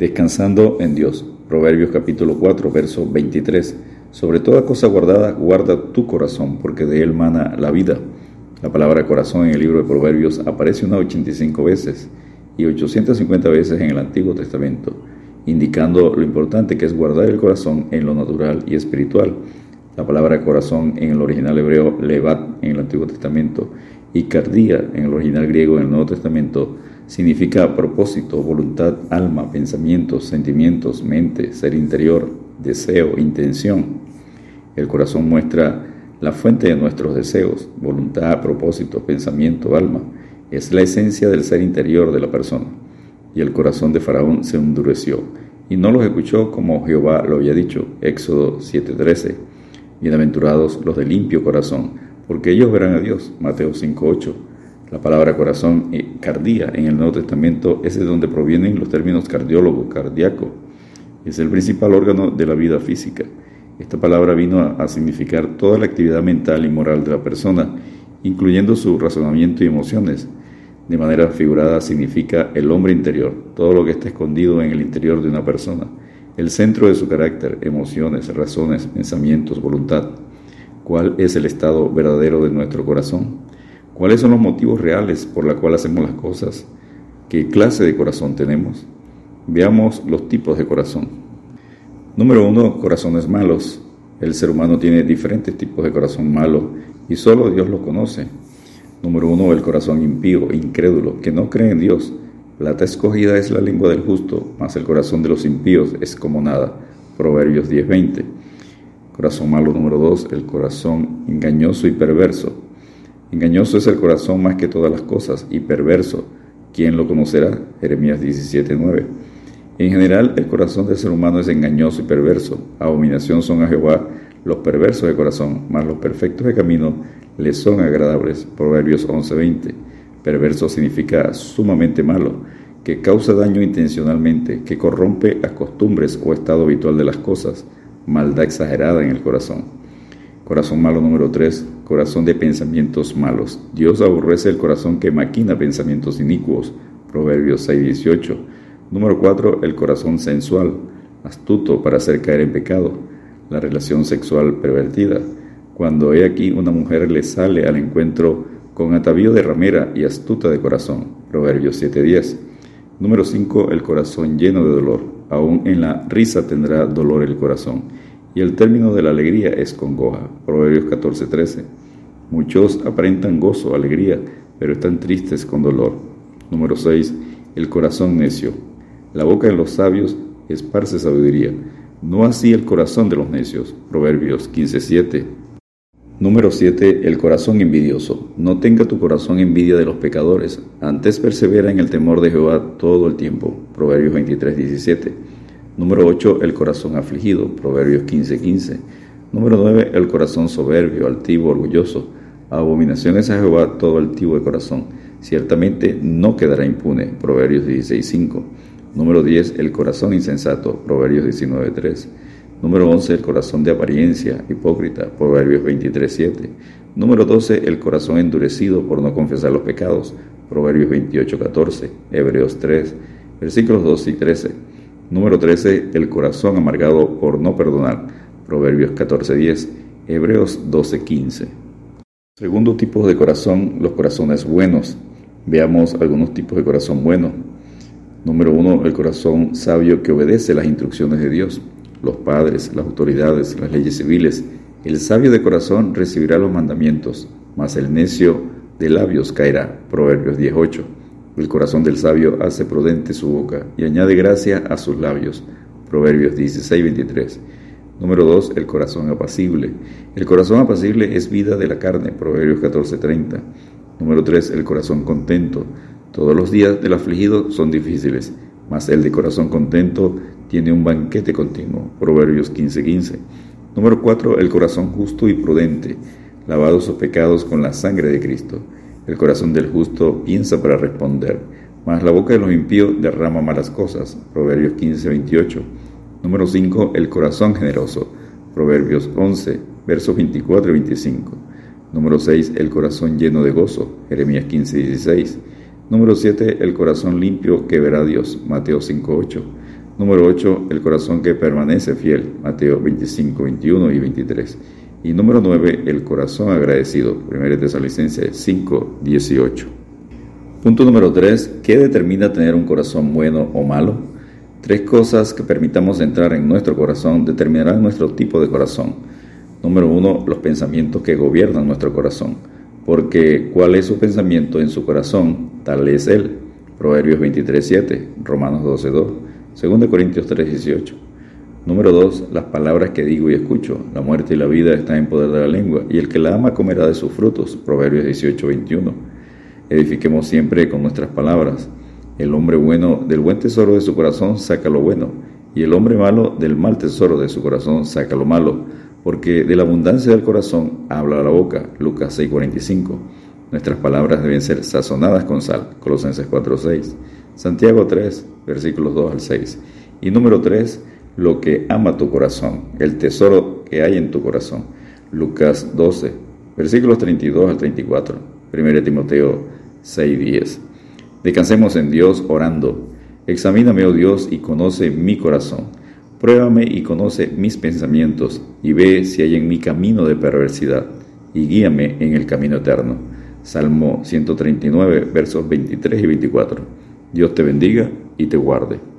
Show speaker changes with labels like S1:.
S1: Descansando en Dios. Proverbios capítulo 4, verso 23. Sobre toda cosa guardada, guarda tu corazón, porque de él mana la vida. La palabra corazón en el libro de Proverbios aparece unas 85 veces y 850 veces en el Antiguo Testamento, indicando lo importante que es guardar el corazón en lo natural y espiritual. La palabra corazón en el original hebreo, levat en el Antiguo Testamento, y cardía en el original griego en el Nuevo Testamento, significa propósito, voluntad, alma, pensamientos, sentimientos, mente, ser interior, deseo, intención. El corazón muestra la fuente de nuestros deseos, voluntad, propósito, pensamiento, alma. Es la esencia del ser interior de la persona. Y el corazón de Faraón se endureció y no los escuchó como Jehová lo había dicho. Éxodo 7:13. Bienaventurados los de limpio corazón, porque ellos verán a Dios. Mateo 5:8. La palabra corazón y cardía en el Nuevo Testamento es de donde provienen los términos cardiólogo, cardíaco. Es el principal órgano de la vida física. Esta palabra vino a, significar toda la actividad mental y moral de la persona, incluyendo su razonamiento y emociones. De manera figurada significa el hombre interior, todo lo que está escondido en el interior de una persona, el centro de su carácter, emociones, razones, pensamientos, voluntad. ¿Cuál es el estado verdadero de nuestro corazón? ¿Cuáles son los motivos reales por los cuales hacemos las cosas? ¿Qué clase de corazón tenemos? Veamos los tipos de corazón. Número uno, corazones malos. El ser humano tiene diferentes tipos de corazón malo y solo Dios lo conoce. Número uno, el corazón impío, incrédulo, que no cree en Dios. Plata escogida es la lengua del justo, mas el corazón de los impíos es como nada. Proverbios 10:20. Corazón malo número dos, el corazón engañoso y perverso. Engañoso es el corazón más que todas las cosas y perverso. ¿Quién lo conocerá? Jeremías 17:9. En general, el corazón del ser humano es engañoso y perverso. Abominación son a Jehová los perversos de corazón, mas los perfectos de camino les son agradables. Proverbios 11:20. Perverso significa sumamente malo, que causa daño intencionalmente, que corrompe las costumbres o estado habitual de las cosas, maldad exagerada en el corazón. Corazón malo número 3, corazón de pensamientos malos. Dios aborrece el corazón que maquina pensamientos inicuos. Proverbios 6:18. Número 4, el corazón sensual, astuto para hacer caer en pecado. La relación sexual pervertida. Cuando he aquí una mujer le sale al encuentro con atavío de ramera y astuta de corazón. Proverbios 7:10. Número 5, el corazón lleno de dolor. Aún en la risa tendrá dolor el corazón y el término de la alegría es congoja. Proverbios 14:13. Muchos aparentan gozo, alegría, pero están tristes con dolor. Número 6. El corazón necio. La boca de los sabios esparce sabiduría, no así el corazón de los necios. Proverbios 15:7. Número 7. El corazón envidioso. No tenga tu corazón envidia de los pecadores, antes persevera en el temor de Jehová todo el tiempo. Proverbios 23:17. Número 8, el corazón afligido, Proverbios 15:15. 15. Número 9, el corazón soberbio, altivo, orgulloso. Abominaciones a Jehová todo altivo de corazón. Ciertamente no quedará impune, Proverbios 16:5. Número 10, el corazón insensato, Proverbios 19:3. Número 11, el corazón de apariencia, hipócrita, Proverbios 23:7. Número 12, el corazón endurecido por no confesar los pecados, Proverbios 28:14. Hebreos 3, versículos 12 y 13. Número 13. El corazón amargado por no perdonar. Proverbios 14.10. Hebreos 12.15. Segundo tipo de corazón, los corazones buenos. Veamos algunos tipos de corazón bueno. Número 1. El corazón sabio que obedece las instrucciones de Dios. Los padres, las autoridades, las leyes civiles. El sabio de corazón recibirá los mandamientos, mas el necio de labios caerá. Proverbios 18. El corazón del sabio hace prudente su boca y añade gracia a sus labios. Proverbios 16, 23. Número 2. El corazón apacible. El corazón apacible es vida de la carne. Proverbios 14, 30. Número 3. El corazón contento. Todos los días del afligido son difíciles, mas el de corazón contento tiene un banquete continuo. Proverbios 15, 15. Número 4. El corazón justo y prudente, lavado sus pecados con la sangre de Cristo. El corazón del justo piensa para responder, mas la boca de los impíos derrama malas cosas. Proverbios 15, 28. Número 5. El corazón generoso. Proverbios 11, versos 24 y 25. Número 6. El corazón lleno de gozo. Jeremías 15, 16. Número 7. El corazón limpio que verá Dios. Mateo 5, 8. Número 8, el corazón que permanece fiel, Mateo 25, 21 y 23. Y número 9, el corazón agradecido, 1 Tesalonicenses 5, 18. Punto número 3, ¿qué determina tener un corazón bueno o malo? Tres cosas que permitamos entrar en nuestro corazón determinarán nuestro tipo de corazón. Número 1, los pensamientos que gobiernan nuestro corazón. Porque cuál es su pensamiento en su corazón, tal es él. Proverbios 23, 7, Romanos 12, 2. 2 Corintios 3:18. Número 2. Las palabras que digo y escucho. La muerte y la vida están en poder de la lengua, y el que la ama comerá de sus frutos. Proverbios 18:21. Edifiquemos siempre con nuestras palabras. El hombre bueno del buen tesoro de su corazón saca lo bueno, y el hombre malo del mal tesoro de su corazón saca lo malo, porque de la abundancia del corazón habla la boca. Lucas 6:45. Nuestras palabras deben ser sazonadas con sal. Colosenses 4:6. Santiago 3, versículos 2 al 6. Y número 3, lo que ama tu corazón, el tesoro que hay en tu corazón. Lucas 12, versículos 32 al 34. 1 Timoteo 6, 10. Descansemos en Dios orando. Examíname, oh Dios, y conoce mi corazón. Pruébame y conoce mis pensamientos, y ve si hay en mi camino de perversidad, y guíame en el camino eterno. Salmo 139, versos 23 y 24. Dios te bendiga y te guarde.